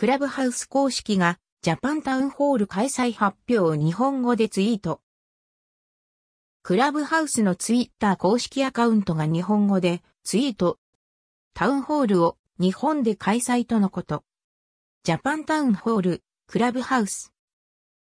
クラブハウス公式がジャパンタウンホール開催発表を日本語でツイート。クラブハウスのツイッター公式アカウントが日本語でツイート。タウンホールを日本で開催とのこと。ジャパンタウンホール、クラブハウス。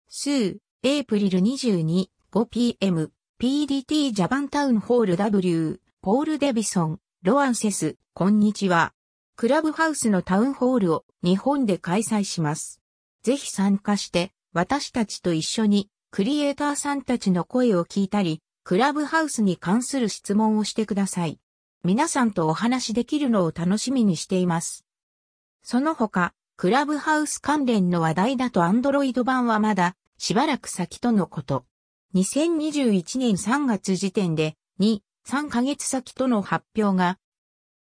数、エイプリル22、5pm、PDT ジャパンタウンホール W、ポール・デビソン、ロアンセス、こんにちは。クラブハウスのタウンホールを日本で開催します。ぜひ参加して、私たちと一緒に、クリエイターさんたちの声を聞いたり、クラブハウスに関する質問をしてください。皆さんとお話しできるのを楽しみにしています。その他、クラブハウス関連の話題だと Android 版はまだしばらく先とのこと。2021年3月時点で2、3ヶ月先との発表が。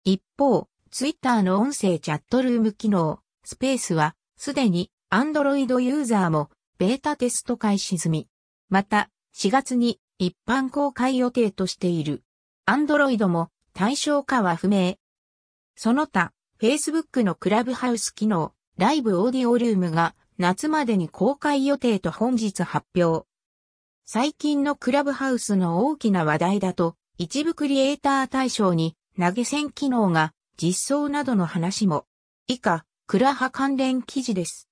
一方、ツイッターの音声チャットルーム機能、スペースは、すでに、アンドロイドユーザーも、ベータテスト開始済み。また、4月に、一般公開予定としている。アンドロイドも、対象化は不明。その他、Facebook のクラブハウス機能、ライブオーディオルームが、夏までに公開予定と本日発表。最近のクラブハウスの大きな話題だと、一部クリエイター対象に投げ銭機能が実装などの話も。以下、クラハ関連記事です。